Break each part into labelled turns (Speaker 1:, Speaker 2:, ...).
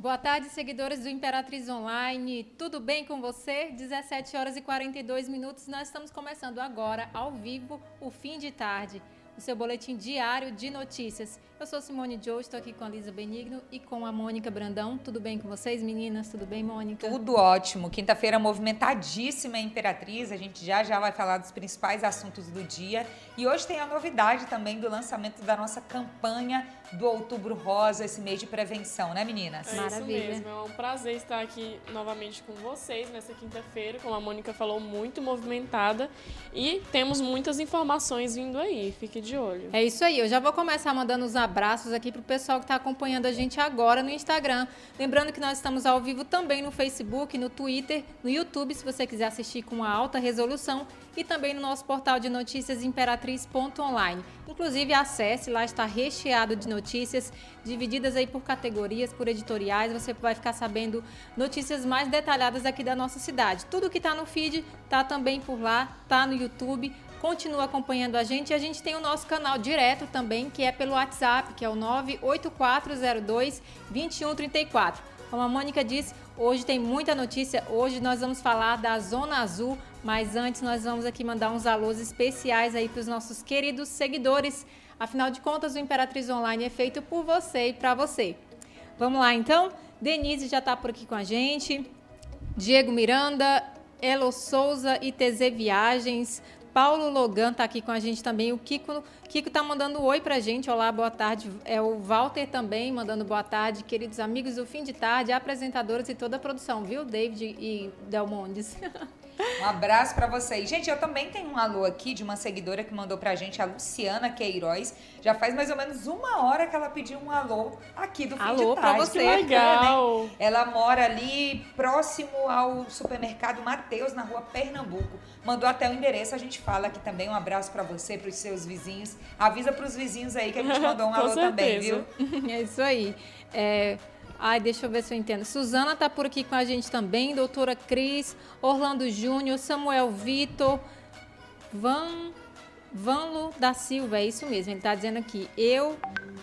Speaker 1: Boa tarde, seguidores do Imperatriz Online. Tudo bem com você? 17 horas e 42 minutos. Nós estamos começando agora, ao vivo, o fim de tarde o seu boletim diário de notícias. Eu sou Simone Joe, estou aqui com a Lisa Benigno e com a Mônica Brandão. Tudo bem com vocês, meninas? Tudo bem, Mônica?
Speaker 2: Tudo ótimo. Quinta-feira movimentadíssima em Imperatriz. A gente já já vai falar dos principais assuntos do dia. E hoje tem a novidade também do lançamento da nossa campanha do Outubro Rosa, esse mês de prevenção, né, meninas?
Speaker 3: É Maravilha. isso mesmo. É um prazer estar aqui novamente com vocês nessa quinta-feira, como a Mônica falou, muito movimentada. E temos muitas informações vindo aí. Fique de olho.
Speaker 1: É isso aí. Eu já vou começar mandando os abraços aqui para o pessoal que está acompanhando a gente agora no Instagram. Lembrando que nós estamos ao vivo também no Facebook, no Twitter, no YouTube, se você quiser assistir com alta resolução, e também no nosso portal de notícias imperatriz.online. Inclusive, acesse, lá está recheado de notícias, divididas aí por categorias, por editoriais. Você vai ficar sabendo notícias mais detalhadas aqui da nossa cidade. Tudo que está no feed está também por lá, está no YouTube continua acompanhando a gente. E a gente tem o nosso canal direto também, que é pelo WhatsApp, que é o 98402 2134. Como a Mônica disse, hoje tem muita notícia. Hoje nós vamos falar da Zona Azul, mas antes nós vamos aqui mandar uns alôs especiais aí para os nossos queridos seguidores. Afinal de contas, o Imperatriz Online é feito por você e para você. Vamos lá então? Denise já está por aqui com a gente. Diego Miranda, Elo Souza e TZ Viagens, Paulo Logan está aqui com a gente também. O Kiko Kiko está mandando um oi para a gente. Olá, boa tarde. É o Walter também mandando boa tarde. Queridos amigos do fim de tarde, apresentadores e toda a produção, viu? David e Delmondes.
Speaker 2: Um abraço para vocês. Gente, eu também tenho um alô aqui de uma seguidora que mandou pra gente, a Luciana Queiroz. Já faz mais ou menos uma hora que ela pediu um alô aqui do fim
Speaker 1: alô
Speaker 2: de
Speaker 1: tarde. Pra você. Que
Speaker 3: legal.
Speaker 2: Né? Ela mora ali próximo ao supermercado Mateus, na rua Pernambuco. Mandou até o endereço, a gente fala aqui também. Um abraço para você, para os seus vizinhos. Avisa para os vizinhos aí que a gente mandou um alô
Speaker 3: certeza.
Speaker 2: também, viu?
Speaker 1: É isso aí. É, Ai, deixa eu ver se eu entendo. Suzana está por aqui com a gente também, doutora Cris, Orlando Júnior, Samuel Vitor, Van, Vanlo da Silva, é isso mesmo, ele está dizendo aqui. Eu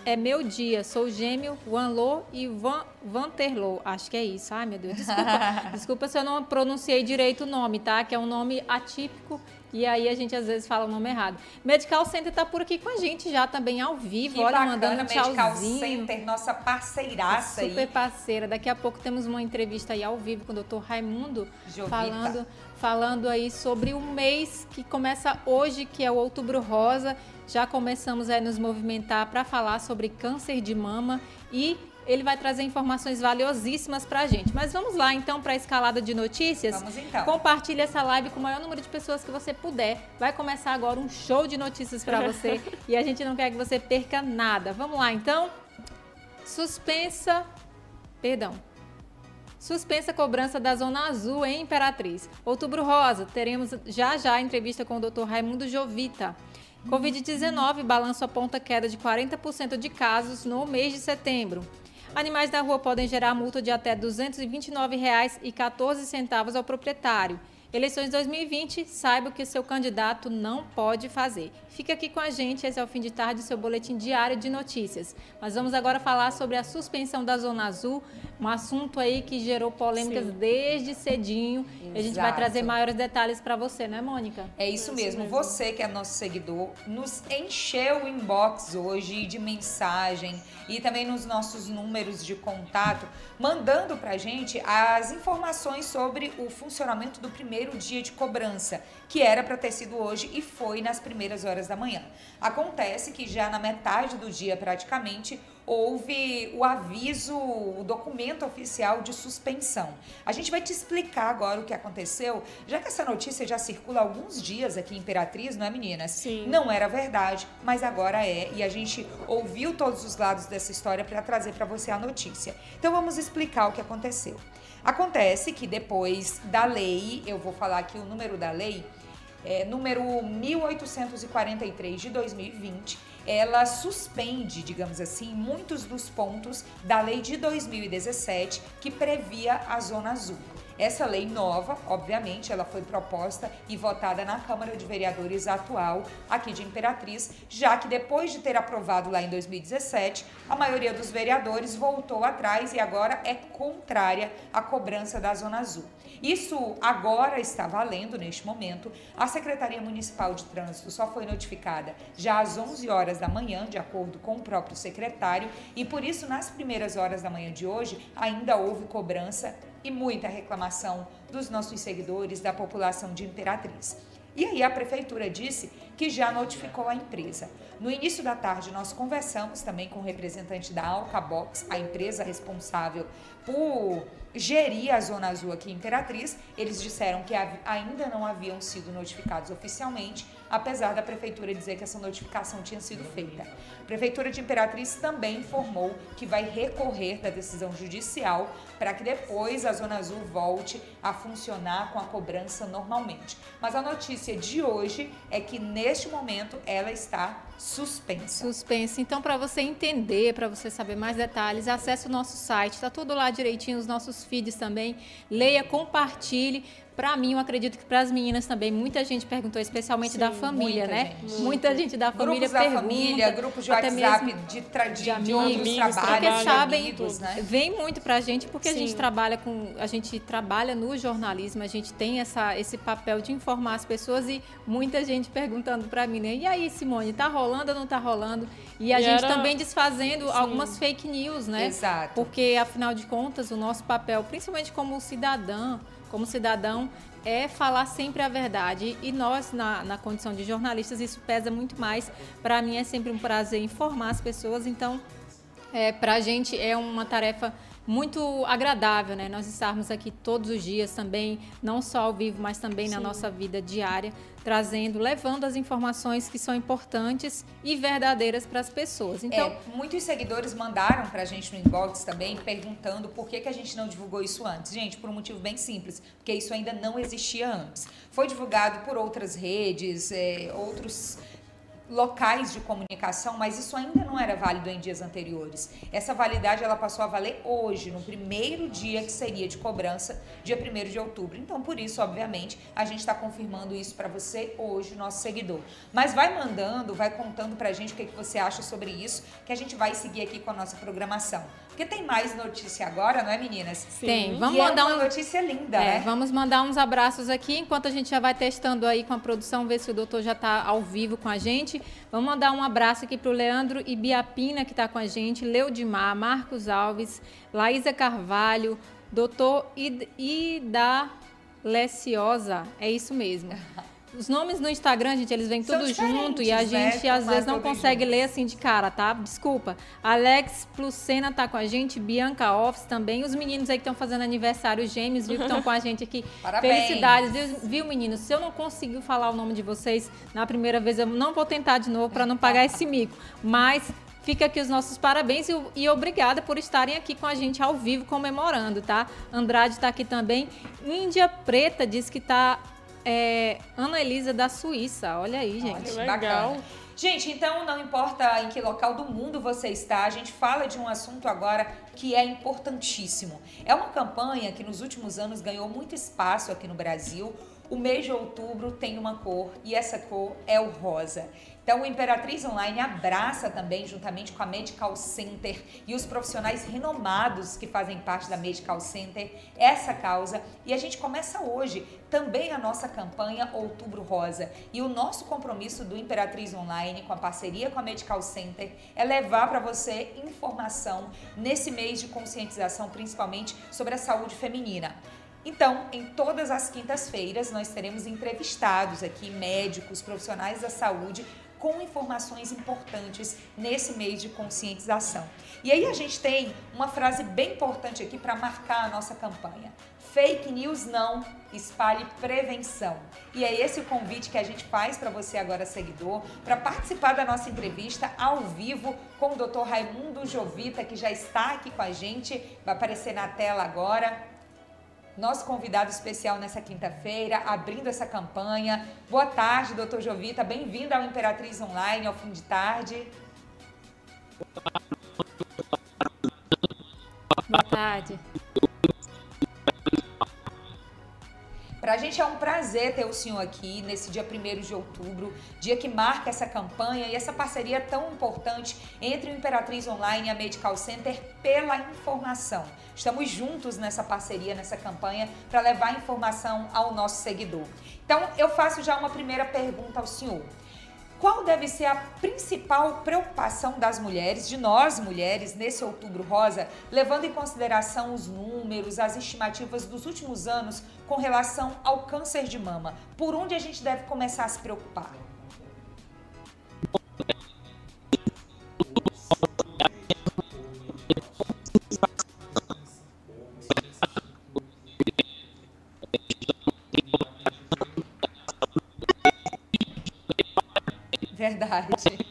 Speaker 1: é meu dia, sou gêmeo, Vanlo e Van, Vanterlo, acho que é isso. Ai, meu Deus, desculpa, desculpa se eu não pronunciei direito o nome, tá? Que é um nome atípico e aí a gente às vezes fala o nome errado. Medical Center está por aqui com a gente já também ao vivo.
Speaker 2: Que
Speaker 1: Olha,
Speaker 2: bacana,
Speaker 1: mandando um tchauzinho.
Speaker 2: Medical Center, nossa parceiraça
Speaker 1: Super aí. parceira. Daqui a pouco temos uma entrevista aí ao vivo com o Dr. Raimundo
Speaker 2: Jovita.
Speaker 1: falando falando aí sobre o mês que começa hoje, que é o Outubro Rosa. Já começamos a nos movimentar para falar sobre câncer de mama e ele vai trazer informações valiosíssimas para a gente. Mas vamos lá então para a escalada de notícias.
Speaker 2: Vamos então.
Speaker 1: Compartilhe essa live com o maior número de pessoas que você puder. Vai começar agora um show de notícias para você e a gente não quer que você perca nada. Vamos lá então. Suspensa, perdão. Suspensa a cobrança da Zona Azul em Imperatriz. Outubro Rosa, teremos já já a entrevista com o Dr. Raimundo Jovita. Covid-19 balanço aponta queda de 40% de casos no mês de setembro. Animais da rua podem gerar multa de até R$ 229,14 ao proprietário. Eleições 2020, saiba o que seu candidato não pode fazer. Fica aqui com a gente, esse é o fim de tarde, seu boletim diário de notícias. Mas vamos agora falar sobre a suspensão da Zona Azul, um assunto aí que gerou polêmicas Sim. desde cedinho. Exato. A gente vai trazer maiores detalhes para você, né, Mônica?
Speaker 2: É isso, mesmo. mesmo. Você que é nosso seguidor, nos encheu o inbox hoje de mensagem e também nos nossos números de contato, mandando para a gente as informações sobre o funcionamento do primeiro primeiro dia de cobrança, que era para ter sido hoje e foi nas primeiras horas da manhã. Acontece que já na metade do dia, praticamente, houve o aviso, o documento oficial de suspensão. A gente vai te explicar agora o que aconteceu, já que essa notícia já circula há alguns dias aqui em Imperatriz, não é, meninas?
Speaker 3: Sim.
Speaker 2: Não era verdade, mas agora é. E a gente ouviu todos os lados dessa história para trazer para você a notícia. Então vamos explicar o que aconteceu. Acontece que depois da lei, eu vou falar aqui o número da lei, é, número 1843 de 2020, ela suspende, digamos assim, muitos dos pontos da lei de 2017 que previa a Zona Azul. Essa lei nova, obviamente, ela foi proposta e votada na Câmara de Vereadores atual aqui de Imperatriz, já que depois de ter aprovado lá em 2017, a maioria dos vereadores voltou atrás e agora é contrária à cobrança da Zona Azul. Isso agora está valendo neste momento. A Secretaria Municipal de Trânsito só foi notificada já às 11 horas da manhã, de acordo com o próprio secretário, e por isso nas primeiras horas da manhã de hoje ainda houve cobrança e muita reclamação dos nossos seguidores, da população de Imperatriz. E aí a prefeitura disse que já notificou a empresa. No início da tarde nós conversamos também com o representante da Alcabox, a empresa responsável por gerir a Zona Azul aqui em Imperatriz. Eles disseram que ainda não haviam sido notificados oficialmente, apesar da prefeitura dizer que essa notificação tinha sido feita. A prefeitura de Imperatriz também informou que vai recorrer da decisão judicial para que depois a Zona Azul volte a funcionar com a cobrança normalmente. Mas a notícia de hoje é que neste momento ela está suspensa.
Speaker 1: Suspensa. Então, para você entender, para você saber mais detalhes, acesse o nosso site, está tudo lá direitinho, os nossos feeds também. Leia, compartilhe. Para mim, eu acredito que para as meninas também, muita gente perguntou, especialmente Sim, da família, muita né? Gente. Muita gente da família
Speaker 2: grupos pergunta. da família, grupos de WhatsApp, de, tra de, de, amigos, de trabalhos,
Speaker 1: porque sabem, amigos, né? Vem muito para a gente porque Sim. a gente trabalha com, a gente trabalha no jornalismo, a gente tem essa, esse papel de informar as pessoas e muita gente perguntando para mim, né? E aí, Simone, tá rolando ou não tá rolando? E a e gente era... também desfazendo Sim. algumas fake news, né?
Speaker 2: Exato.
Speaker 1: Porque afinal de contas, o nosso papel, principalmente como cidadã, como cidadão, é falar sempre a verdade. E nós, na, na condição de jornalistas, isso pesa muito mais. Para mim é sempre um prazer informar as pessoas. Então, é, para a gente é uma tarefa muito agradável, né? Nós estarmos aqui todos os dias também, não só ao vivo, mas também Sim. na nossa vida diária, trazendo, levando as informações que são importantes e verdadeiras para as pessoas. Então,
Speaker 2: é, muitos seguidores mandaram para a gente no inbox também perguntando por que, que a gente não divulgou isso antes. Gente, por um motivo bem simples, porque isso ainda não existia antes. Foi divulgado por outras redes, é, outros locais de comunicação, mas isso ainda não era válido em dias anteriores. Essa validade ela passou a valer hoje, no primeiro dia que seria de cobrança, dia 1 de outubro. Então, por isso, obviamente, a gente está confirmando isso para você hoje, nosso seguidor. Mas vai mandando, vai contando para a gente o que, que você acha sobre isso, que a gente vai seguir aqui com a nossa programação. Porque tem mais notícia agora, não é, meninas?
Speaker 1: Sim. Tem.
Speaker 2: Vamos e é mandar é uma um... notícia linda, é,
Speaker 1: né? Vamos mandar uns abraços aqui, enquanto a gente já vai testando aí com a produção, ver se o doutor já está ao vivo com a gente. Vamos mandar um abraço aqui para o Leandro Ibiapina, que está com a gente, Leudimar, Marcos Alves, Laísa Carvalho, doutor Ida Leciosa, é isso mesmo. Os nomes no Instagram, gente, eles vêm tudo junto e a né? gente às vezes não consegue junto. ler assim de cara, tá? Desculpa. Alex Plucena tá com a gente, Bianca Office também. Os meninos aí que estão fazendo aniversário gêmeos, viu, que estão com a gente aqui.
Speaker 2: Parabéns.
Speaker 1: Felicidades, viu, meninos? Se eu não conseguir falar o nome de vocês na primeira vez, eu não vou tentar de novo para não pagar esse mico. Mas Fica aqui os nossos parabéns e, e, obrigada por estarem aqui com a gente ao vivo comemorando, tá? Andrade está aqui também. Índia Preta diz que está é Ana Elisa da Suíça. Olha aí, gente.
Speaker 3: Olha, legal. Bacana.
Speaker 2: Gente, então não importa em que local do mundo você está, a gente fala de um assunto agora que é importantíssimo. É uma campanha que nos últimos anos ganhou muito espaço aqui no Brasil. O mês de outubro tem uma cor e essa cor é o rosa. Então, o Imperatriz Online abraça também, juntamente com a Medical Center e os profissionais renomados que fazem parte da Medical Center, essa causa. E a gente começa hoje também a nossa campanha Outubro Rosa. E o nosso compromisso do Imperatriz Online, com a parceria com a Medical Center, é levar para você informação nesse mês de conscientização, principalmente sobre a saúde feminina. Então, em todas as quintas-feiras, nós teremos entrevistados aqui, médicos, profissionais da saúde, com informações importantes nesse mês de conscientização. E aí a gente tem uma frase bem importante aqui para marcar a nossa campanha. Fake news não, espalhe prevenção. E é esse o convite que a gente faz para você agora, seguidor, para participar da nossa entrevista ao vivo com o Dr. Raimundo Jovita, que já está aqui com a gente, vai aparecer na tela agora nosso convidado especial nessa quinta-feira, abrindo essa campanha. Boa tarde, doutor Jovita. Bem-vindo ao Imperatriz Online, ao fim de tarde.
Speaker 1: Boa tarde.
Speaker 2: Gente é um prazer ter o senhor aqui nesse dia 1 de outubro, dia que marca essa campanha e essa parceria tão importante entre o Imperatriz Online e a Medical Center pela informação. Estamos juntos nessa parceria, nessa campanha, para levar informação ao nosso seguidor. Então, eu faço já uma primeira pergunta ao senhor. Qual deve ser a principal preocupação das mulheres, de nós mulheres, nesse outubro rosa, levando em consideração os números, as estimativas dos últimos anos com relação ao câncer de mama? Por onde a gente deve começar a se preocupar? Verdade.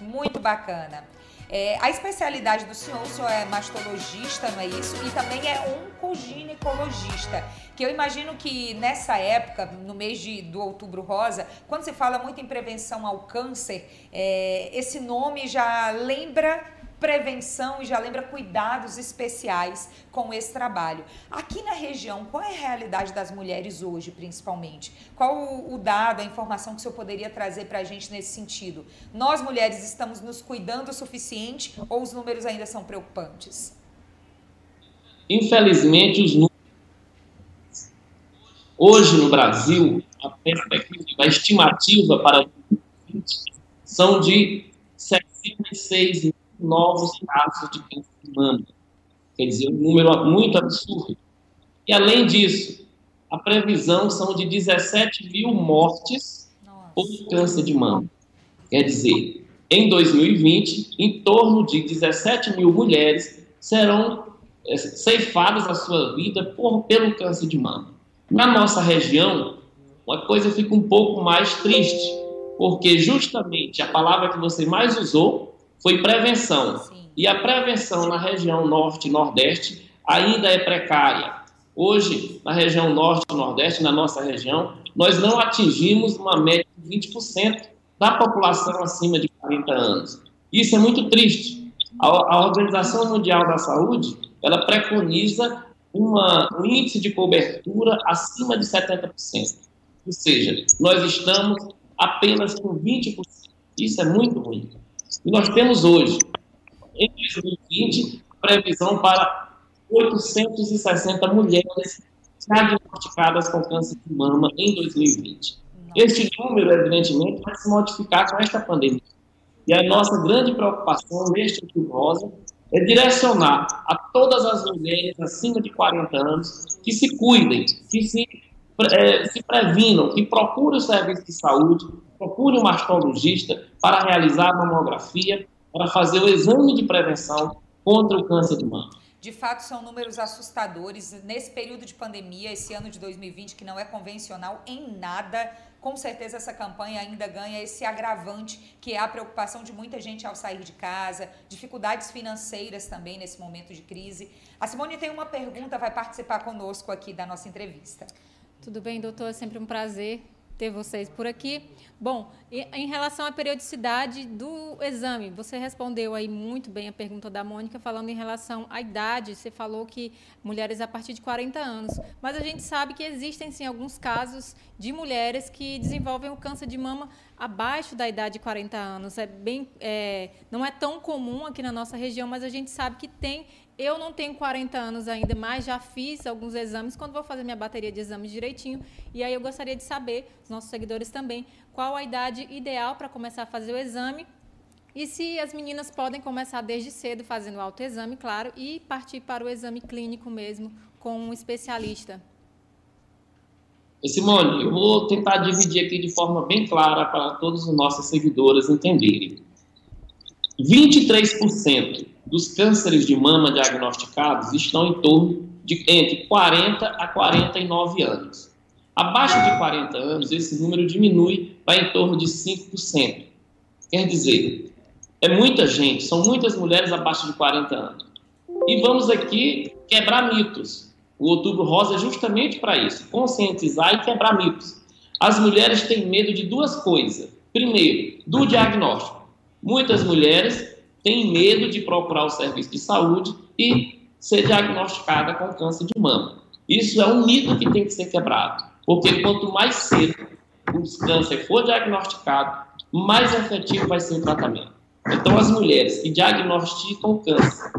Speaker 2: Muito bacana. É, a especialidade do senhor, o senhor é mastologista, não é isso? E também é oncoginecologista. Que eu imagino que nessa época, no mês de, do outubro rosa, quando se fala muito em prevenção ao câncer, é, esse nome já lembra prevenção e já lembra cuidados especiais com esse trabalho. Aqui na região, qual é a realidade das mulheres hoje, principalmente? Qual o, dado, a informação que o senhor poderia trazer para a gente nesse sentido? Nós, mulheres, estamos nos cuidando o suficiente ou os números ainda são preocupantes?
Speaker 4: Infelizmente, os números. Hoje no Brasil, a perspectiva, a estimativa para 2020 são de 66 mil novos casos de câncer de mama. Quer dizer, um número muito absurdo. E além disso, a previsão são de 17 mil mortes Nossa. por câncer de mama. Quer dizer, em 2020, em torno de 17 mil mulheres serão é, ceifadas a sua vida por, pelo câncer de mama. Na nossa região, uma coisa fica um pouco mais triste, porque justamente a palavra que você mais usou foi prevenção. Sim. E a prevenção na região norte e nordeste ainda é precária. Hoje, na região norte e nordeste, na nossa região, nós não atingimos uma média de 20% da população acima de 40 anos. Isso é muito triste. A, a Organização Mundial da Saúde, ela preconiza uma, um índice de cobertura acima de 70%. Ou seja, nós estamos apenas com 20%. Isso é muito ruim. E nós temos hoje, em 2020, previsão para 860 mulheres diagnosticadas com câncer de mama em 2020. Este número, evidentemente, vai se modificar com esta pandemia. E a nossa grande preocupação neste outubro rosa é direcionar a todas as mulheres acima de 40 anos que se cuidem, que se, é, se previnam, que procurem o serviço de saúde, procure um mastologista para realizar a mamografia, para fazer o exame de prevenção contra o câncer de mama.
Speaker 2: De fato, são números assustadores. Nesse período de pandemia, esse ano de 2020, que não é convencional em nada, com certeza essa campanha ainda ganha esse agravante, que é a preocupação de muita gente ao sair de casa, dificuldades financeiras também nesse momento de crise. A Simone tem uma pergunta, vai participar conosco aqui da nossa entrevista.
Speaker 1: Tudo bem, doutor? É sempre um prazer ter vocês por aqui. Bom, em relação à periodicidade do exame, você respondeu aí muito bem a pergunta da Mônica, falando em relação à idade. Você falou que mulheres a partir de 40 anos, mas a gente sabe que existem sim alguns casos de mulheres que desenvolvem o câncer de mama abaixo da idade de 40 anos. É bem, é, não é tão comum aqui na nossa região, mas a gente sabe que tem eu não tenho 40 anos ainda, mas já fiz alguns exames. Quando vou fazer minha bateria de exames direitinho, e aí eu gostaria de saber, os nossos seguidores também, qual a idade ideal para começar a fazer o exame e se as meninas podem começar desde cedo fazendo o autoexame, claro, e partir para o exame clínico mesmo com um especialista.
Speaker 4: Simone, eu vou tentar dividir aqui de forma bem clara para todos os nossos seguidores entenderem. 23% dos cânceres de mama diagnosticados estão em torno de entre 40 a 49 anos. Abaixo de 40 anos, esse número diminui para em torno de 5%. Quer dizer, é muita gente, são muitas mulheres abaixo de 40 anos. E vamos aqui quebrar mitos. O Outubro Rosa é justamente para isso, conscientizar e quebrar mitos. As mulheres têm medo de duas coisas. Primeiro, do diagnóstico. Muitas mulheres têm medo de procurar o serviço de saúde e ser diagnosticada com câncer de mama. Isso é um mito que tem que ser quebrado, porque quanto mais cedo o câncer for diagnosticado, mais efetivo vai ser o tratamento. Então, as mulheres que diagnosticam câncer,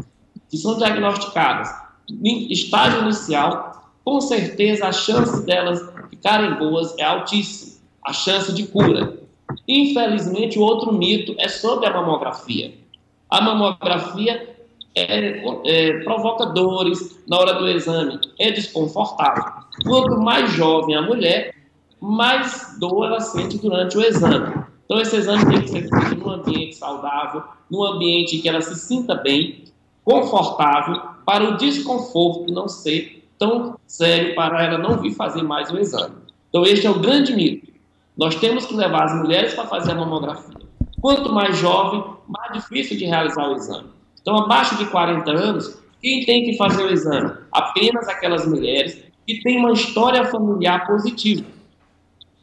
Speaker 4: que são diagnosticadas em estágio inicial, com certeza a chance delas ficarem boas é altíssima, a chance de cura. Infelizmente, o outro mito é sobre a mamografia. A mamografia é, é, provoca dores na hora do exame, é desconfortável. Quanto mais jovem a mulher, mais dor ela sente durante o exame. Então, esse exame tem que ser feito num ambiente saudável, num ambiente que ela se sinta bem, confortável, para o desconforto não ser tão sério para ela não vir fazer mais o exame. Então, este é o grande mito. Nós temos que levar as mulheres para fazer a mamografia. Quanto mais jovem, mais difícil de realizar o exame. Então, abaixo de 40 anos, quem tem que fazer o exame? Apenas aquelas mulheres que têm uma história familiar positiva.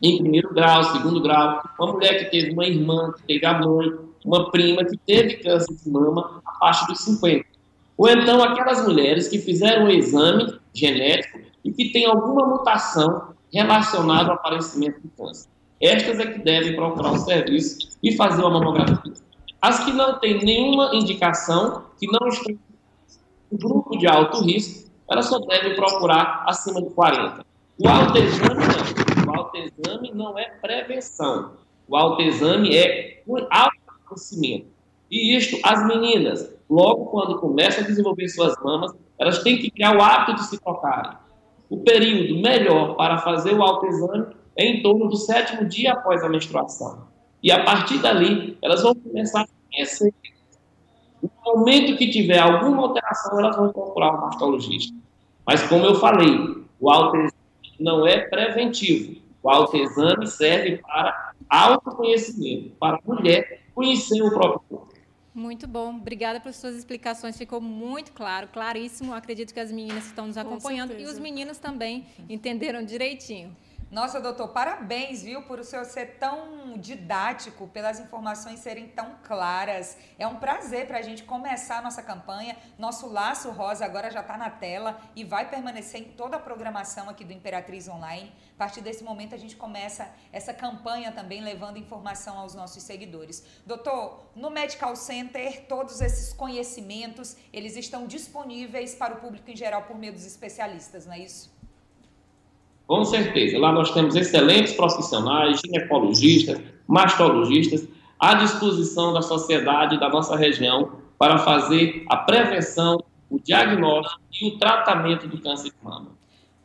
Speaker 4: Em primeiro grau, segundo grau, uma mulher que teve uma irmã, que teve a mãe, uma prima que teve câncer de mama abaixo dos 50. Ou então aquelas mulheres que fizeram um exame genético e que têm alguma mutação relacionada ao aparecimento do câncer. Estas é que devem procurar o serviço e fazer uma mamografia. As que não têm nenhuma indicação, que não estão no grupo de alto risco, elas só devem procurar acima de 40. O autoexame não. O autoexame não é prevenção. O autoexame é um autoconhecimento. E isto, as meninas, logo quando começam a desenvolver suas mamas, elas têm que criar o hábito de se tocarem. O período melhor para fazer o autoexame em torno do sétimo dia após a menstruação. E a partir dali, elas vão começar a conhecer. No momento que tiver alguma alteração, elas vão procurar um mastologista. Mas, como eu falei, o autoexame não é preventivo. O autoexame serve para autoconhecimento, para a mulher conhecer o próprio corpo.
Speaker 1: Muito bom. Obrigada pelas suas explicações. Ficou muito claro, claríssimo. Acredito que as meninas que estão nos acompanhando e os meninos também entenderam direitinho.
Speaker 2: Nossa, doutor, parabéns, viu, por o senhor ser tão didático, pelas informações serem tão claras. É um prazer para a gente começar a nossa campanha. Nosso laço rosa agora já está na tela e vai permanecer em toda a programação aqui do Imperatriz Online. A partir desse momento, a gente começa essa campanha também levando informação aos nossos seguidores. Doutor, no Medical Center, todos esses conhecimentos, eles estão disponíveis para o público em geral por meio dos especialistas, não é isso?
Speaker 4: Com certeza. Lá nós temos excelentes profissionais, ginecologistas, mastologistas, à disposição da sociedade da nossa região para fazer a prevenção, o diagnóstico e o tratamento do câncer de mama.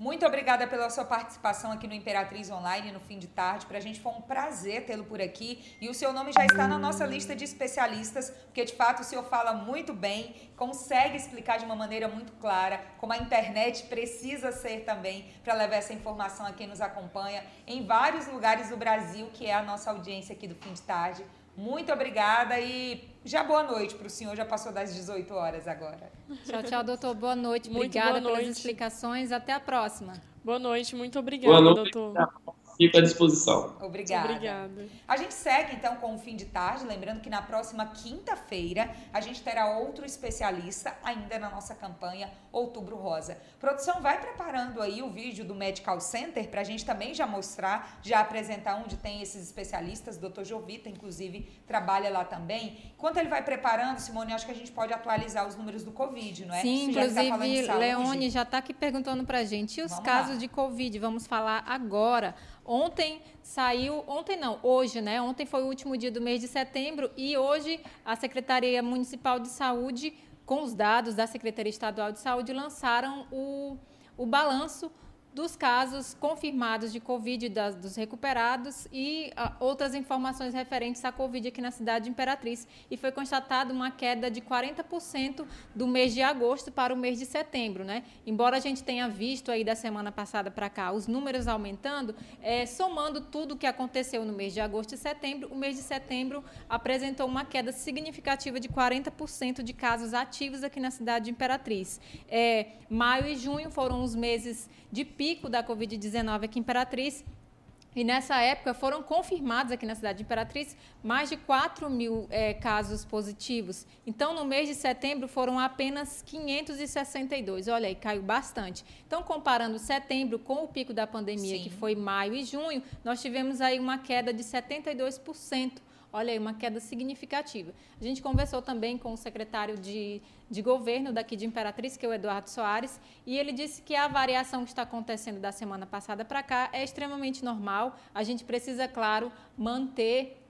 Speaker 2: Muito obrigada pela sua participação aqui no Imperatriz Online no fim de tarde. Para a gente foi um prazer tê-lo por aqui. E o seu nome já está na nossa lista de especialistas, porque de fato o senhor fala muito bem, consegue explicar de uma maneira muito clara, como a internet precisa ser também para levar essa informação a quem nos acompanha em vários lugares do Brasil, que é a nossa audiência aqui do fim de tarde. Muito obrigada e já boa noite para o senhor. Já passou das 18 horas agora.
Speaker 1: Tchau, tchau, doutor. Boa noite. Muito obrigada boa noite. pelas explicações. Até a próxima.
Speaker 3: Boa noite. Muito obrigada, boa noite. doutor.
Speaker 4: Fico à disposição.
Speaker 2: Obrigada. Obrigada. A gente segue então com o fim de tarde, lembrando que na próxima quinta-feira a gente terá outro especialista ainda na nossa campanha Outubro Rosa. Produção vai preparando aí o vídeo do Medical Center para a gente também já mostrar, já apresentar onde tem esses especialistas. O Dr. Jovita, inclusive, trabalha lá também. Enquanto ele vai preparando, Simone, acho que a gente pode atualizar os números do Covid, não é?
Speaker 1: Sim, já tá inclusive, tá Leone já está aqui perguntando para a gente. E os Vamos casos lá. de Covid? Vamos falar agora. Ontem saiu, ontem não, hoje, né? Ontem foi o último dia do mês de setembro e hoje a Secretaria Municipal de Saúde, com os dados da Secretaria Estadual de Saúde, lançaram o, o balanço dos casos confirmados de Covid das, dos recuperados e a, ah, outras informações referentes à Covid aqui na cidade de Imperatriz. E foi constatada uma queda de 40% do mês de agosto para o mês de setembro. Né? Embora a gente tenha visto aí da semana passada para cá os números aumentando, é, somando tudo o que aconteceu no mês de agosto e setembro, o mês de setembro apresentou uma queda significativa de 40% de casos ativos aqui na cidade de Imperatriz. É, maio e junho foram os meses de pico da Covid-19 aqui em Imperatriz. E nessa época foram confirmados aqui na cidade de Imperatriz mais de 4 mil é, casos positivos. Então, no mês de setembro foram apenas 562. Olha aí, caiu bastante. Então, comparando setembro com o pico da pandemia, Sim. que foi maio e junho, nós tivemos aí uma queda de 72%. Olha aí, uma queda significativa. A gente conversou também com o secretário de, de governo daqui de Imperatriz, que é o Eduardo Soares, e ele disse que a variação que está acontecendo da semana passada para cá é extremamente normal. A gente precisa, claro, manter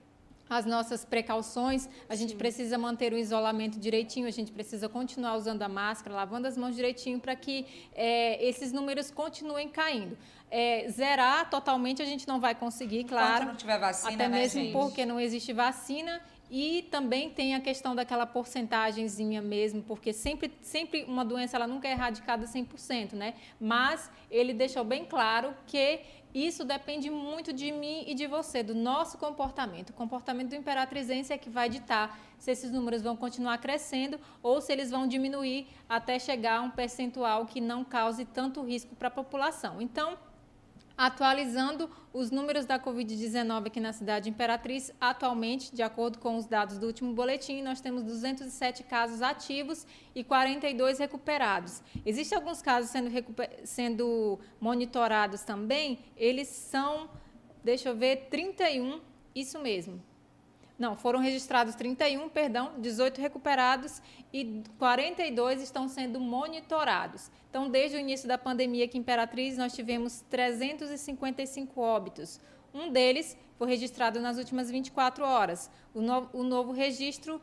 Speaker 1: as nossas precauções, a gente precisa manter o isolamento direitinho, a gente precisa continuar usando a máscara, lavando as mãos direitinho para que é, esses números continuem caindo. É, zerar totalmente a gente não vai conseguir, claro.
Speaker 2: Enquanto não tiver vacina,
Speaker 1: até
Speaker 2: né,
Speaker 1: mesmo
Speaker 2: gente?
Speaker 1: porque não existe vacina e também tem a questão daquela porcentagemzinha mesmo, porque sempre, sempre uma doença ela nunca é erradicada 100%, né? Mas ele deixou bem claro que isso depende muito de mim e de você, do nosso comportamento. O comportamento do imperatrizense é que vai ditar se esses números vão continuar crescendo ou se eles vão diminuir até chegar a um percentual que não cause tanto risco para a população. Então, Atualizando os números da Covid-19 aqui na cidade de Imperatriz, atualmente, de acordo com os dados do último boletim, nós temos 207 casos ativos e 42 recuperados. Existem alguns casos sendo, sendo monitorados também, eles são, deixa eu ver, 31, isso mesmo, não, foram registrados 31, perdão, 18 recuperados e 42 estão sendo monitorados. Então, desde o início da pandemia aqui em Imperatriz, nós tivemos 355 óbitos. Um deles foi registrado nas últimas 24 horas. O, no, o novo registro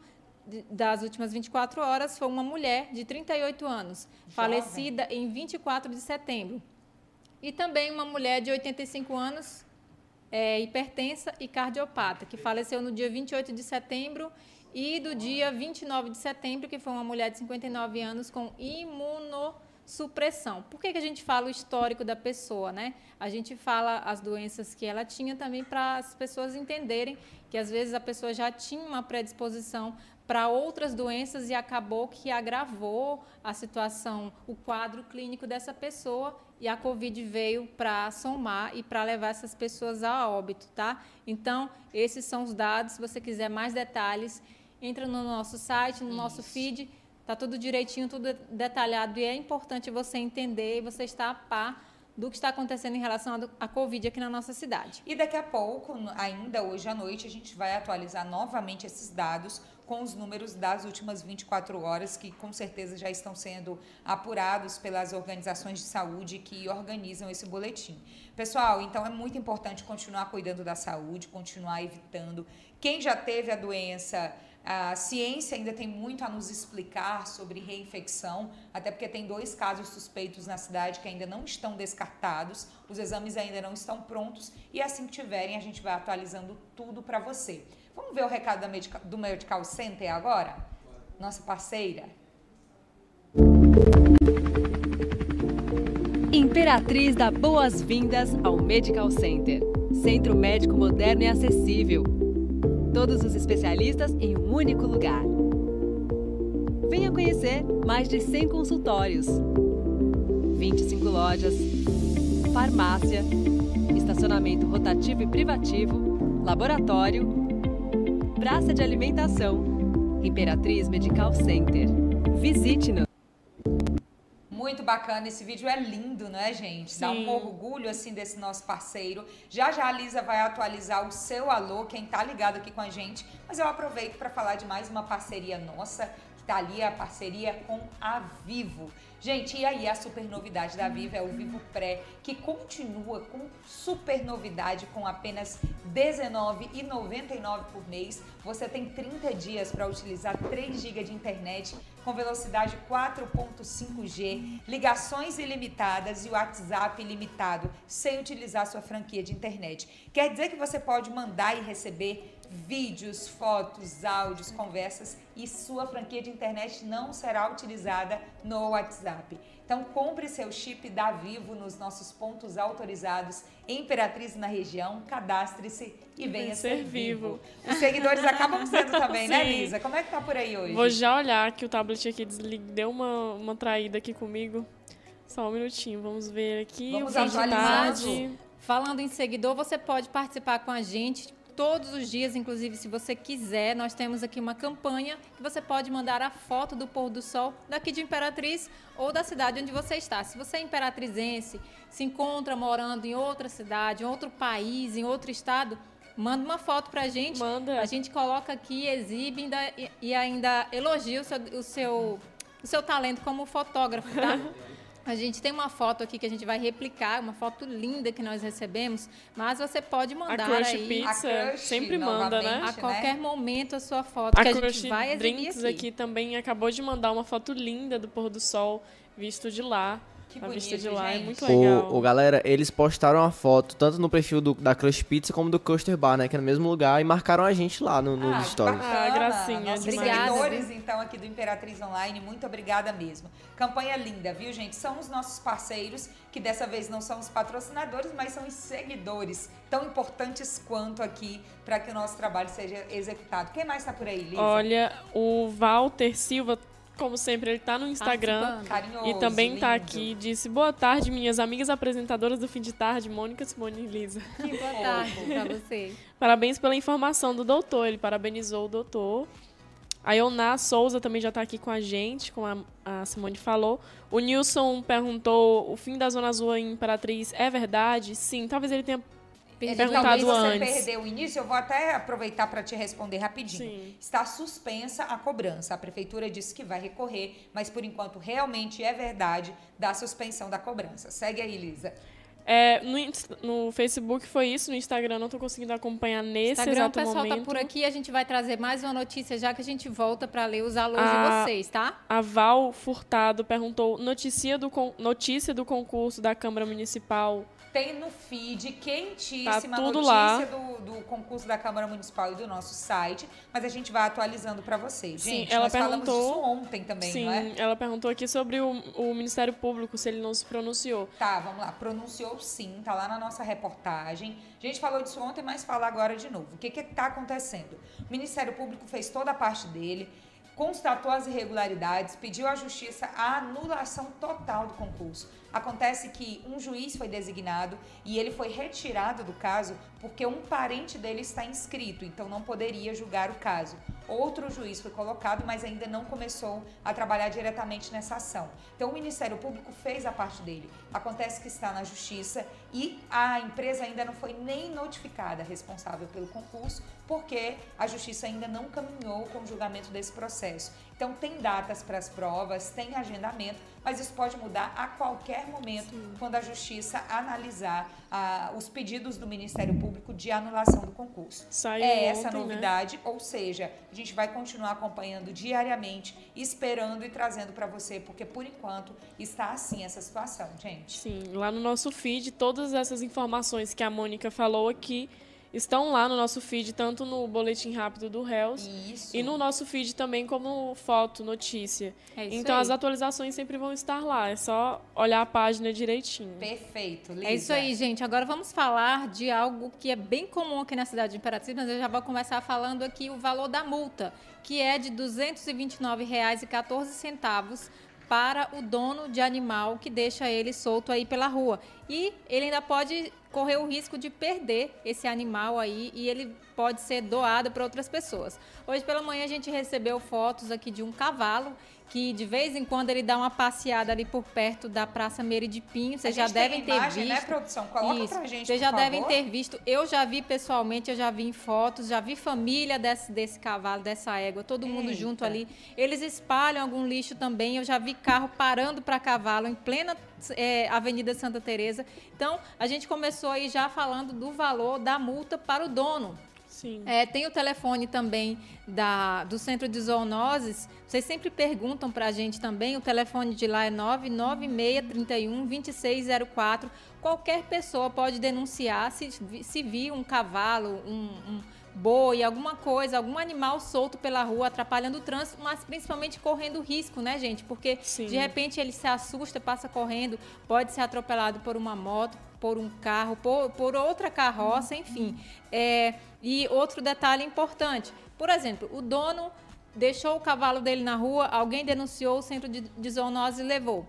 Speaker 1: das últimas 24 horas foi uma mulher de 38 anos, Jovem. falecida em 24 de setembro. E também uma mulher de 85 anos, é, hipertensa e cardiopata, que faleceu no dia 28 de setembro e do dia 29 de setembro, que foi uma mulher de 59 anos com imunossupressão. Por que, que a gente fala o histórico da pessoa, né? A gente fala as doenças que ela tinha também para as pessoas entenderem que às vezes a pessoa já tinha uma predisposição para outras doenças e acabou que agravou a situação, o quadro clínico dessa pessoa e a Covid veio para somar e para levar essas pessoas a óbito, tá? Então, esses são os dados. Se você quiser mais detalhes, entra no nosso site, no Isso. nosso feed, tá tudo direitinho, tudo detalhado e é importante você entender e você estar a par do que está acontecendo em relação à Covid aqui na nossa cidade.
Speaker 2: E daqui a pouco, ainda hoje à noite, a gente vai atualizar novamente esses dados com os números das últimas 24 horas, que com certeza já estão sendo apurados pelas organizações de saúde que organizam esse boletim. Pessoal, então é muito importante continuar cuidando da saúde, continuar evitando. Quem já teve a doença a ciência ainda tem muito a nos explicar sobre reinfecção, até porque tem dois casos suspeitos na cidade que ainda não estão descartados, os exames ainda não estão prontos e assim que tiverem a gente vai atualizando tudo para você. Vamos ver o recado da Medical, do Medical Center agora? Nossa parceira.
Speaker 5: Imperatriz dá boas-vindas ao Medical Center, centro médico moderno e acessível Todos os especialistas em um único lugar. Venha conhecer mais de 100 consultórios, 25 lojas, farmácia, estacionamento rotativo e privativo, laboratório, praça de alimentação, Imperatriz Medical Center. Visite-nos!
Speaker 2: Muito bacana, esse vídeo é lindo, né, gente? Sim. Dá um orgulho, assim, desse nosso parceiro. Já já a Lisa vai atualizar o seu alô, quem tá ligado aqui com a gente. Mas eu aproveito para falar de mais uma parceria nossa, que tá ali, a parceria com a Vivo. Gente, e aí a super novidade da Vivo é o Vivo Pré, que continua com super novidade com apenas R$19,99 por mês. Você tem 30 dias para utilizar 3 GB de internet com velocidade 4.5G, ligações ilimitadas e WhatsApp ilimitado, sem utilizar sua franquia de internet. Quer dizer que você pode mandar e receber vídeos, fotos, áudios, conversas e sua franquia de internet não será utilizada no WhatsApp. Então compre seu chip da Vivo nos nossos pontos autorizados Imperatriz na região, cadastre-se e venha ser, ser vivo. vivo. Os seguidores acabam sendo também, né, Lisa? Como é que tá por aí hoje?
Speaker 3: Vou já olhar que o tablet aqui deu uma, uma traída aqui comigo. Só um minutinho, vamos ver aqui.
Speaker 2: Vamos atualizar.
Speaker 1: Falando em seguidor, você pode participar com a gente todos os dias, inclusive se você quiser, nós temos aqui uma campanha que você pode mandar a foto do pôr do sol daqui de Imperatriz ou da cidade onde você está. Se você é imperatrizense, se encontra morando em outra cidade, em outro país, em outro estado, manda uma foto pra gente.
Speaker 3: Manda.
Speaker 1: A gente coloca aqui, exibe ainda, e ainda elogia o seu, o seu, o seu talento como fotógrafo, tá? A gente tem uma foto aqui que a gente vai replicar, uma foto linda que nós recebemos, mas você pode mandar
Speaker 3: a Crush
Speaker 1: aí.
Speaker 3: Pizza a Crush, sempre manda, né?
Speaker 1: A qualquer né? momento a sua foto a que a Crush gente vai exibir
Speaker 3: Drinks
Speaker 1: aqui.
Speaker 3: aqui também acabou de mandar uma foto linda do pôr do sol visto de lá.
Speaker 2: Que
Speaker 3: a
Speaker 2: bonito,
Speaker 3: vista de lá é
Speaker 2: gente.
Speaker 3: muito legal.
Speaker 6: O, o galera, eles postaram a foto tanto no perfil do, da Crush Pizza como do Coaster Bar, né? Que é no mesmo lugar, e marcaram a gente lá no, no
Speaker 2: Ah,
Speaker 6: stories.
Speaker 2: bacana.
Speaker 3: Ah, gracinha,
Speaker 2: Nossos
Speaker 3: demais.
Speaker 2: seguidores, então, aqui do Imperatriz Online, muito obrigada mesmo. Campanha linda, viu, gente? São os nossos parceiros, que dessa vez não são os patrocinadores, mas são os seguidores, tão importantes quanto aqui, para que o nosso trabalho seja executado. Quem mais está por aí, Lisa?
Speaker 3: Olha, o Walter Silva, como sempre, ele tá no Instagram.
Speaker 2: Carinhoso,
Speaker 3: E também tá
Speaker 2: lindo.
Speaker 3: aqui, disse boa tarde, minhas amigas apresentadoras do fim de tarde, Mônica, Simone e Lisa.
Speaker 1: Que boa tarde pra você.
Speaker 3: Parabéns pela informação do doutor, ele parabenizou o doutor. A Ioná Souza também já tá aqui com a gente, como a, a Simone falou. O Nilson perguntou, o fim da Zona Azul em Imperatriz é verdade? Sim, talvez ele tenha Perguntado
Speaker 2: talvez você
Speaker 3: antes.
Speaker 2: perdeu o início, eu vou até aproveitar para te responder rapidinho.
Speaker 3: Sim.
Speaker 2: Está suspensa a cobrança. A prefeitura disse que vai recorrer, mas por enquanto realmente é verdade da suspensão da cobrança. Segue aí, Lisa.
Speaker 3: É, no, no Facebook foi isso, no Instagram não tô conseguindo acompanhar nesse
Speaker 1: Instagram, o
Speaker 3: exato
Speaker 1: pessoal
Speaker 3: momento.
Speaker 1: tá por aqui. A gente vai trazer mais uma notícia já que a gente volta para ler os alôs
Speaker 3: Ah,
Speaker 1: de vocês, tá?
Speaker 3: A Val Furtado perguntou notícia do, notícia do concurso da Câmara Municipal.
Speaker 2: Tem no feed quentíssima
Speaker 3: Tá tudo
Speaker 2: notícia
Speaker 3: lá.
Speaker 2: do, do concurso da Câmara Municipal e do nosso site, mas a gente vai atualizando para vocês.
Speaker 3: Sim,
Speaker 2: Gente,
Speaker 3: ela
Speaker 2: nós falamos
Speaker 3: perguntou-
Speaker 2: disso ontem também,
Speaker 3: Sim,
Speaker 2: não é?
Speaker 3: ela perguntou aqui sobre o, o Ministério Público, se ele não se pronunciou.
Speaker 2: Tá, vamos lá. Pronunciou sim, tá lá na nossa reportagem. A gente falou disso ontem, mas fala agora de novo. O que que tá acontecendo? O Ministério Público fez toda a parte dele, constatou as irregularidades, pediu à Justiça a anulação total do concurso. Acontece que um juiz foi designado e ele foi retirado do caso porque um parente dele está inscrito, então não poderia julgar o caso. Outro juiz foi colocado, mas ainda não começou a trabalhar diretamente nessa ação. Então o Ministério Público fez a parte dele. Acontece que está na Justiça e a empresa ainda não foi nem notificada responsável pelo concurso, porque a Justiça ainda não caminhou com o julgamento desse processo. Então tem datas para as provas, tem agendamento, mas isso pode mudar a qualquer momento quando a Justiça analisar ah, os pedidos do Ministério Público de anulação do concurso.
Speaker 3: Saiu
Speaker 2: é essa
Speaker 3: ontem, né?
Speaker 2: novidade, ou seja, a gente vai continuar acompanhando diariamente, esperando e trazendo para você, porque por enquanto está assim essa situação, gente.
Speaker 3: Sim, lá no nosso feed, todas essas informações que a Mônica falou aqui estão lá no nosso feed, tanto no boletim rápido do Réus
Speaker 2: Isso.
Speaker 3: e no nosso feed também como foto, notícia.
Speaker 1: É isso
Speaker 3: então
Speaker 1: aí.
Speaker 3: as atualizações sempre vão estar lá, é só olhar a página direitinho.
Speaker 2: Perfeito, Lisa.
Speaker 1: É isso aí, gente. Agora vamos falar de algo que é bem comum aqui na cidade de Imperatriz, mas eu já vou começar falando aqui o valor da multa, que é de R$ 229,14 para o dono de animal que deixa ele solto aí pela rua. E ele ainda pode correr o risco de perder esse animal aí e ele pode ser doado para outras pessoas. Hoje pela manhã a gente recebeu fotos aqui de um cavalo que de vez em quando ele dá uma passeada ali por perto da Praça Meire de Pinho. Vocês já devem ter
Speaker 2: imagem,
Speaker 1: visto.
Speaker 2: né, produção? Coloca
Speaker 1: Isso.
Speaker 2: pra gente,
Speaker 1: Vocês já
Speaker 2: favor.
Speaker 1: devem ter visto. Eu já vi pessoalmente, eu já vi em fotos, já vi família desse, desse cavalo, dessa égua, todo mundo
Speaker 2: Eita.
Speaker 1: junto ali. Eles espalham algum lixo também. Eu já vi carro parando para cavalo em plena é, Avenida Santa Teresa. Então, a gente começou aí já falando do valor da multa para o dono.
Speaker 3: Sim.
Speaker 1: É, tem o telefone também da, do Centro de Zoonoses. Vocês sempre perguntam para a gente também. O telefone de lá é 99631 2604. Qualquer pessoa pode denunciar se, se vir um cavalo, um, um boi, alguma coisa, algum animal solto pela rua atrapalhando o trânsito, mas principalmente correndo risco, né, gente? Porque
Speaker 3: Sim.
Speaker 1: de repente ele se assusta, passa correndo, pode ser atropelado por uma moto, por um carro, por, por outra carroça, enfim. É, e outro detalhe importante: por exemplo, o dono deixou o cavalo dele na rua, alguém denunciou, o centro de, de zoonose e levou.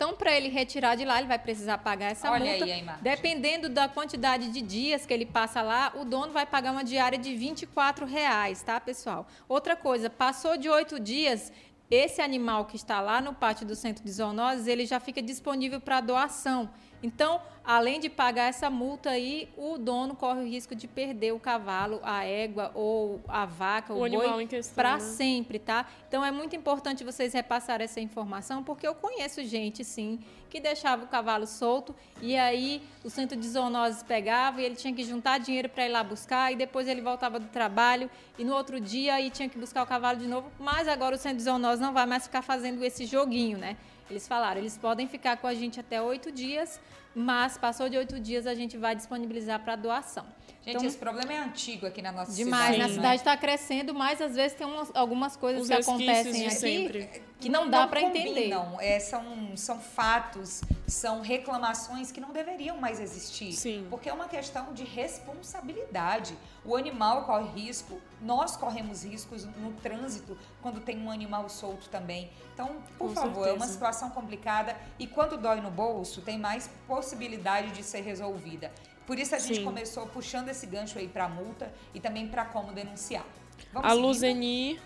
Speaker 1: Então, para ele retirar de lá, ele vai precisar pagar essa
Speaker 2: Olha
Speaker 1: multa.
Speaker 2: aí.
Speaker 1: Dependendo da quantidade de dias que ele passa lá, o dono vai pagar uma diária de 24 reais, tá, pessoal? Outra coisa, passou de oito dias, esse animal que está lá no pátio do centro de zoonoses, ele já fica disponível para doação. Então, além de pagar essa multa aí, o dono corre o risco de perder o cavalo, a égua ou a vaca,
Speaker 3: O
Speaker 1: o, boi
Speaker 3: em questão,
Speaker 1: para
Speaker 3: né?
Speaker 1: sempre, tá? Então é muito importante vocês repassarem essa informação, porque eu conheço gente, sim, que deixava o cavalo solto e aí o centro de zoonoses pegava e ele tinha que juntar dinheiro para ir lá buscar e depois ele voltava do trabalho e no outro dia aí tinha que buscar o cavalo de novo. Mas agora o centro de zoonoses não vai mais ficar fazendo esse joguinho, né? Eles falaram, eles podem ficar com a gente até oito dias, mas passou de oito dias a gente vai disponibilizar para doação.
Speaker 2: Gente,
Speaker 1: Então,
Speaker 2: esse problema é antigo aqui na nossa
Speaker 1: Demais,
Speaker 2: cidade.
Speaker 1: na
Speaker 2: né?
Speaker 1: cidade está crescendo, mas às vezes tem umas- algumas coisas
Speaker 3: Os
Speaker 1: que acontecem aqui
Speaker 3: sempre.
Speaker 1: que não dá para entender.
Speaker 2: Não, é, são, são fatos, são reclamações que não deveriam mais existir.
Speaker 3: Sim.
Speaker 2: Porque é uma questão de responsabilidade. O animal corre risco, nós corremos riscos no trânsito quando tem um animal solto também. Então, por
Speaker 3: Com
Speaker 2: favor, é uma
Speaker 3: certeza.
Speaker 2: situação complicada e quando dói no bolso, tem mais possibilidade de ser resolvida. Por isso a gente
Speaker 3: Sim.
Speaker 2: começou puxando esse gancho aí para multa e também para como denunciar. Vamos
Speaker 3: A
Speaker 2: seguindo?
Speaker 3: Luzeni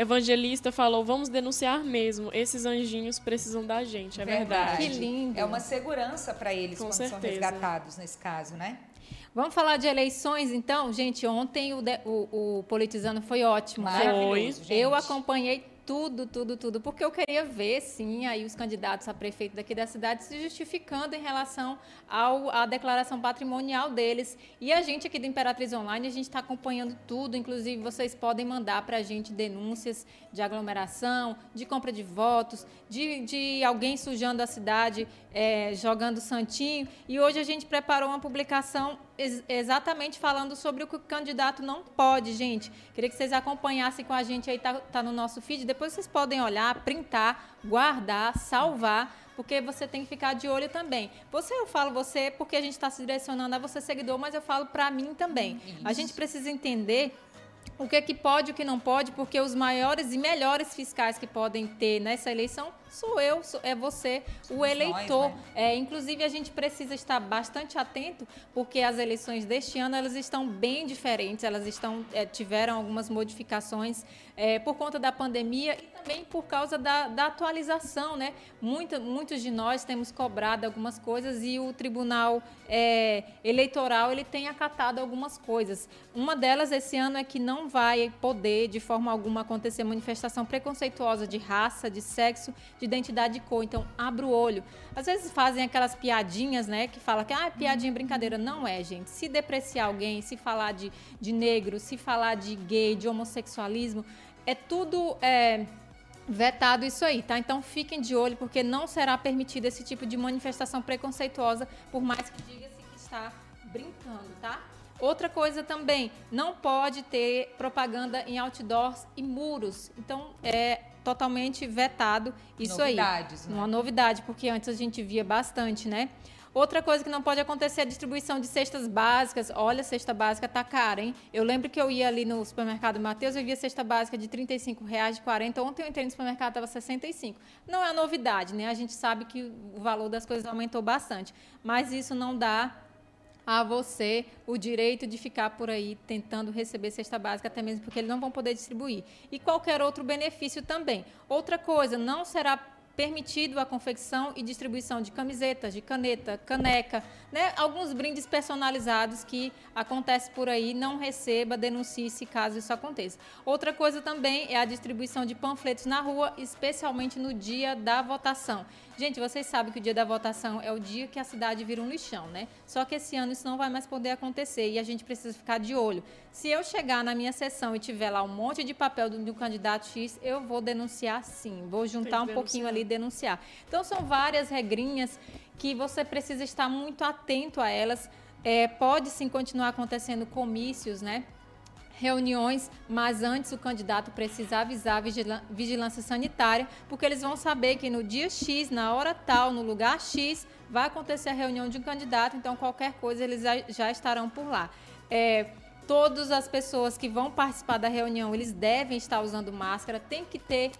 Speaker 3: Evangelista falou: vamos denunciar mesmo. Esses anjinhos precisam da gente. É verdade.
Speaker 1: Que lindo.
Speaker 2: É uma segurança para eles
Speaker 3: Com
Speaker 2: quando são
Speaker 3: certeza.
Speaker 2: resgatados nesse caso, né?
Speaker 1: Vamos falar de eleições, então? Gente, ontem o, de- o- o Politizando foi ótimo, né?
Speaker 2: Maravilhoso, gente.
Speaker 1: Eu acompanhei tudo, tudo, tudo, porque eu queria ver, sim, aí os candidatos a prefeito daqui da cidade se justificando em relação ao, à declaração patrimonial deles. E a gente aqui do Imperatriz Online, a gente está acompanhando tudo, inclusive vocês podem mandar para a gente denúncias de aglomeração, de compra de votos, de, de alguém sujando a cidade, é, jogando santinho. E hoje a gente preparou uma publicação ex- exatamente falando sobre o que o candidato não pode, gente. Queria que vocês acompanhassem com a gente aí, tá, tá no nosso feed. Depois vocês podem olhar, printar, guardar, salvar, porque você tem que ficar de olho também. Você, eu falo você porque a gente está se direcionando a você, seguidor, mas eu falo para mim também. A gente precisa entender o que, é que pode e o que não pode, porque os maiores e melhores fiscais que podem ter nessa eleição sou eu, sou- é você, o
Speaker 2: nós,
Speaker 1: eleitor.
Speaker 2: né?
Speaker 1: É, inclusive, a gente precisa estar bastante atento, porque as eleições deste ano elas estão bem diferentes, elas estão, é, tiveram algumas modificações é, por conta da pandemia e também por causa da, da atualização. Né? Muita, muitos de nós temos cobrado algumas coisas e o Tribunal é, Eleitoral ele tem acatado algumas coisas. Uma delas esse ano é que não vai poder, de forma alguma, acontecer manifestação preconceituosa de raça, de sexo, de identidade de cor. Então, abra o olho. Às vezes fazem aquelas piadinhas, né? Que fala que ah, piadinha, brincadeira. Não é, gente. Se depreciar alguém, se falar de, de negro, se falar de gay, de homossexualismo, é tudo. é, vetado isso aí, tá? Então fiquem de olho, porque não será permitido esse tipo de manifestação preconceituosa, por mais que diga-se que está brincando, tá? Outra coisa também, não pode ter propaganda em outdoors e muros. Então é totalmente vetado isso
Speaker 2: Novidades,
Speaker 1: aí.
Speaker 2: né?
Speaker 1: Uma novidade, porque antes a gente via bastante, né? Outra coisa que não pode acontecer é a distribuição de cestas básicas. Olha, cesta básica tá cara, hein? Eu lembro que eu ia ali no supermercado Mateus, eu via cesta básica de 35 reais, de 40. Ontem eu entrei no supermercado, estava 65. Não é novidade, né? A gente sabe que o valor das coisas aumentou bastante. Mas isso não dá a você o direito de ficar por aí tentando receber cesta básica, até mesmo porque eles não vão poder distribuir. E qualquer outro benefício também. Outra coisa, não será permitido a confecção e distribuição de camisetas, de caneta, caneca, né? alguns brindes personalizados que acontece por aí, não receba, denuncie-se caso isso aconteça. Outra coisa também é a distribuição de panfletos na rua, especialmente no dia da votação. Gente, vocês sabem que o dia da votação é o dia que a cidade vira um lixão, né? Só que esse ano isso não vai mais poder acontecer e a gente precisa ficar de olho. Se eu chegar na minha sessão e tiver lá um monte de papel do, do candidato X, eu vou denunciar sim. Vou juntar um
Speaker 3: denunciar.
Speaker 1: pouquinho ali e denunciar. Então são várias regrinhas que você precisa estar muito atento a elas. É, pode sim continuar acontecendo comícios, né? Reuniões, mas antes o candidato precisa avisar a vigilância sanitária, porque eles vão saber que no dia X, na hora tal, no lugar X, vai acontecer a reunião de um candidato, então qualquer coisa eles já, já estarão por lá. É, todas as pessoas que vão participar da reunião, eles devem estar usando máscara, tem que ter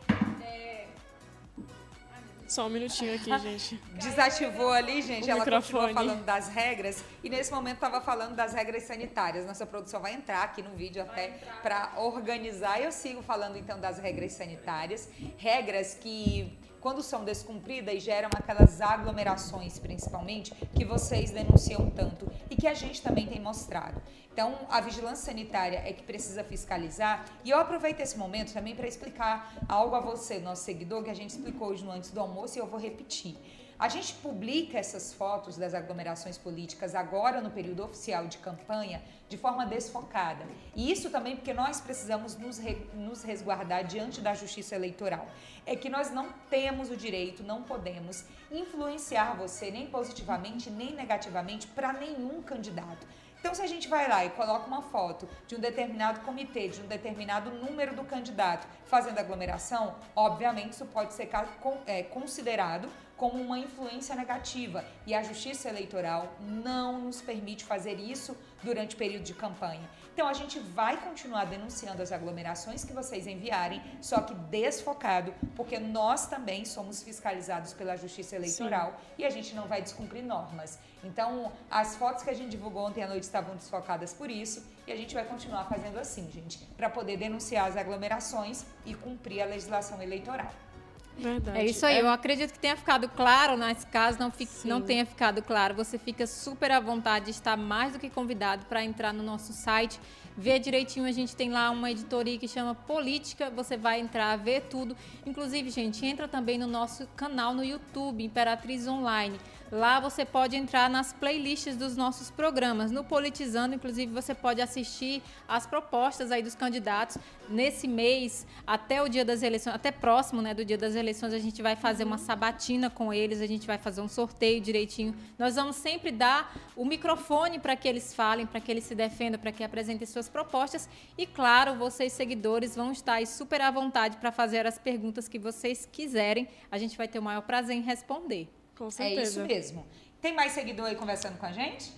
Speaker 3: Só um minutinho aqui, gente.
Speaker 2: Desativou ali, gente.
Speaker 3: O
Speaker 2: ela continua
Speaker 3: microfone.
Speaker 2: falando das regras e nesse momento estava falando das regras sanitárias. Nossa produção vai entrar aqui no vídeo até para organizar. Eu sigo falando então das regras sanitárias, regras que quando são descumpridas geram aquelas aglomerações, principalmente, que vocês denunciam tanto e que a gente também tem mostrado. Então, a vigilância sanitária é que precisa fiscalizar. E eu aproveito esse momento também para explicar algo a você, nosso seguidor, que a gente explicou hoje no antes do almoço e eu vou repetir. A gente publica essas fotos das aglomerações políticas agora no período oficial de campanha de forma desfocada. E isso também porque nós precisamos nos, re- nos resguardar diante da justiça eleitoral. É que nós não temos o direito, não podemos influenciar você nem positivamente nem negativamente para nenhum candidato. Então, se a gente vai lá e coloca uma foto de um determinado comitê, de um determinado número do candidato fazendo aglomeração, obviamente isso pode ser é, considerado como uma influência negativa. E a Justiça Eleitoral não nos permite fazer isso durante o período de campanha. Então, a gente vai continuar denunciando as aglomerações que vocês enviarem, só que desfocado, porque nós também somos fiscalizados pela Justiça Eleitoral e a gente não vai descumprir normas. Então, as fotos que a gente divulgou ontem à noite estavam desfocadas por isso e a gente vai continuar fazendo assim, gente, para poder denunciar as aglomerações e cumprir a legislação eleitoral.
Speaker 3: Verdade.
Speaker 1: É isso aí, eu acredito que tenha ficado claro, nas caso não, fique, não tenha ficado claro, você fica super à vontade, está mais do que convidado para entrar no nosso site, ver direitinho, a gente tem lá uma editoria que chama Política, você vai entrar, ver tudo. Inclusive, gente, entra também no nosso canal no YouTube, Imperatriz Online. Lá você pode entrar nas playlists dos nossos programas. No Politizando, inclusive, você pode assistir as propostas aí dos candidatos. Nesse mês, até o dia das eleições, até próximo né, do dia das eleições, a gente vai fazer uma sabatina com eles, a gente vai fazer um sorteio direitinho. Nós vamos sempre dar o microfone para que eles falem, para que eles se defendam, para que apresentem suas propostas. E, claro, vocês, seguidores, vão estar aí super à vontade para fazer as perguntas que vocês quiserem. A gente vai ter o maior prazer em responder.
Speaker 3: Com
Speaker 2: É
Speaker 3: certeza.
Speaker 2: isso mesmo. Tem mais seguidor aí conversando com a gente?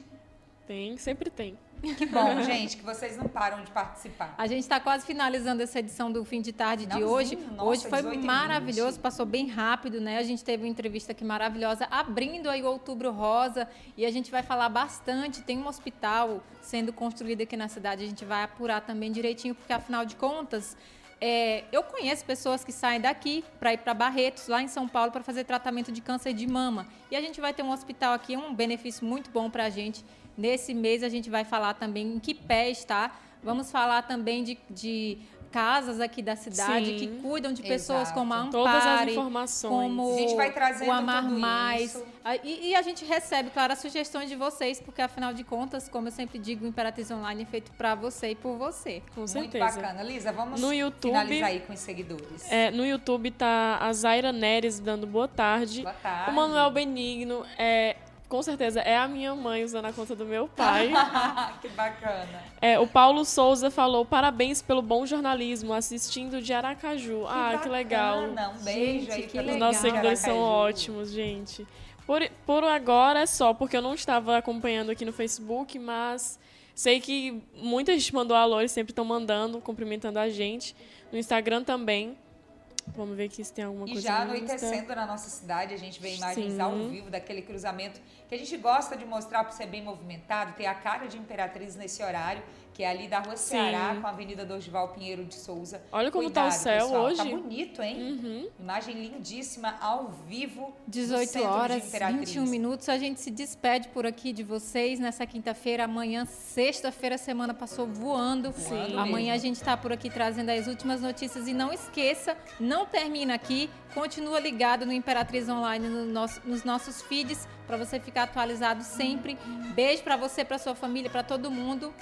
Speaker 3: Tem, sempre tem.
Speaker 2: Que bom, gente, que vocês não param de participar.
Speaker 1: A gente está quase finalizando essa edição do fim de tarde de hoje.
Speaker 2: nossa,
Speaker 1: hoje foi
Speaker 2: 18
Speaker 1: maravilhoso,
Speaker 2: 20.
Speaker 1: passou bem rápido, né? A gente teve uma entrevista aqui maravilhosa, abrindo aí o Outubro Rosa, e a gente vai falar bastante. Tem um hospital sendo construído aqui na cidade, a gente vai apurar também direitinho, porque afinal de contas. É, eu conheço pessoas que saem daqui para ir para Barretos, lá em São Paulo, para fazer tratamento de câncer de mama. E a gente vai ter um hospital aqui, um benefício muito bom para a gente. Nesse mês a gente vai falar também em que pé está. Vamos falar também de, de casas aqui da cidade
Speaker 3: Sim.
Speaker 1: que cuidam de pessoas
Speaker 2: Exato.
Speaker 1: como a Ampare,
Speaker 3: Todas as informações.
Speaker 1: como
Speaker 2: A gente vai trazendo
Speaker 1: o Amar
Speaker 2: tudo
Speaker 1: Mais.
Speaker 2: isso.
Speaker 1: E, e a gente recebe, claro, as sugestões de vocês, porque afinal de contas, como eu sempre digo, o Imperatriz Online é feito para você e por você.
Speaker 3: Com
Speaker 2: Muito bacana. Lisa, vamos
Speaker 3: No YouTube-
Speaker 2: finalizar aí com os seguidores.
Speaker 3: É, no YouTube tá a Zaira Neres dando boa tarde.
Speaker 2: Boa tarde.
Speaker 3: O Manuel Benigno é. Com certeza, é a minha mãe usando a conta do meu pai.
Speaker 2: que bacana.
Speaker 3: É, o Paulo Souza falou: parabéns pelo bom jornalismo, assistindo de Aracaju. ah, que legal.
Speaker 2: bacana. Um beijo
Speaker 1: Gente,
Speaker 2: aí
Speaker 1: que
Speaker 2: pra
Speaker 3: Os
Speaker 1: legal.
Speaker 3: nossos seguidores são ótimos, gente. Por, por agora é só, porque eu não estava acompanhando aqui no Facebook, mas sei que muita gente mandou alô, eles sempre estão mandando, cumprimentando a gente. No Instagram também. Vamos ver aqui se tem alguma
Speaker 2: E
Speaker 3: coisa
Speaker 2: já
Speaker 3: no Insta.
Speaker 2: anoitecendo na nossa cidade, a gente vê imagens
Speaker 3: Sim.
Speaker 2: ao vivo daquele cruzamento que a gente gosta de mostrar por ser bem movimentado, ter a cara de Imperatriz nesse horário, que é ali da Rua Ceará com a Avenida Dorival Pinheiro de Souza.
Speaker 3: Olha como tá o
Speaker 2: Cuidado,
Speaker 3: céu
Speaker 2: pessoal.
Speaker 3: hoje.
Speaker 2: Tá bonito, hein?
Speaker 3: Uhum.
Speaker 2: Imagem lindíssima ao vivo. no
Speaker 1: 18
Speaker 2: centro de
Speaker 1: horas,
Speaker 2: Imperatriz.
Speaker 1: 21 minutos. A gente se despede por aqui de vocês nessa quinta-feira. Amanhã, sexta-feira, a semana passou voando.
Speaker 2: Voando
Speaker 1: Amanhã
Speaker 2: mesmo.
Speaker 1: a gente está por aqui trazendo as últimas notícias. E não esqueça, não termina aqui. Continua ligado no Imperatriz Online, no nosso- nos nossos feeds, para você ficar atualizado sempre. Beijo para você, para sua família, para todo mundo.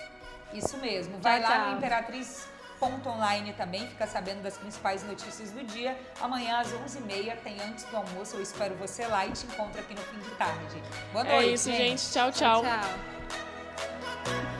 Speaker 2: Isso mesmo. Vai
Speaker 1: Tchau,
Speaker 2: lá
Speaker 1: tchau.
Speaker 2: no Imperatriz.online também, fica sabendo das principais notícias do dia. Amanhã às 11h30 tem antes do almoço. Eu espero você lá e te encontro aqui no fim de tarde. Boa
Speaker 3: É
Speaker 2: noite.
Speaker 3: isso, gente. Tchau, tchau.
Speaker 1: tchau.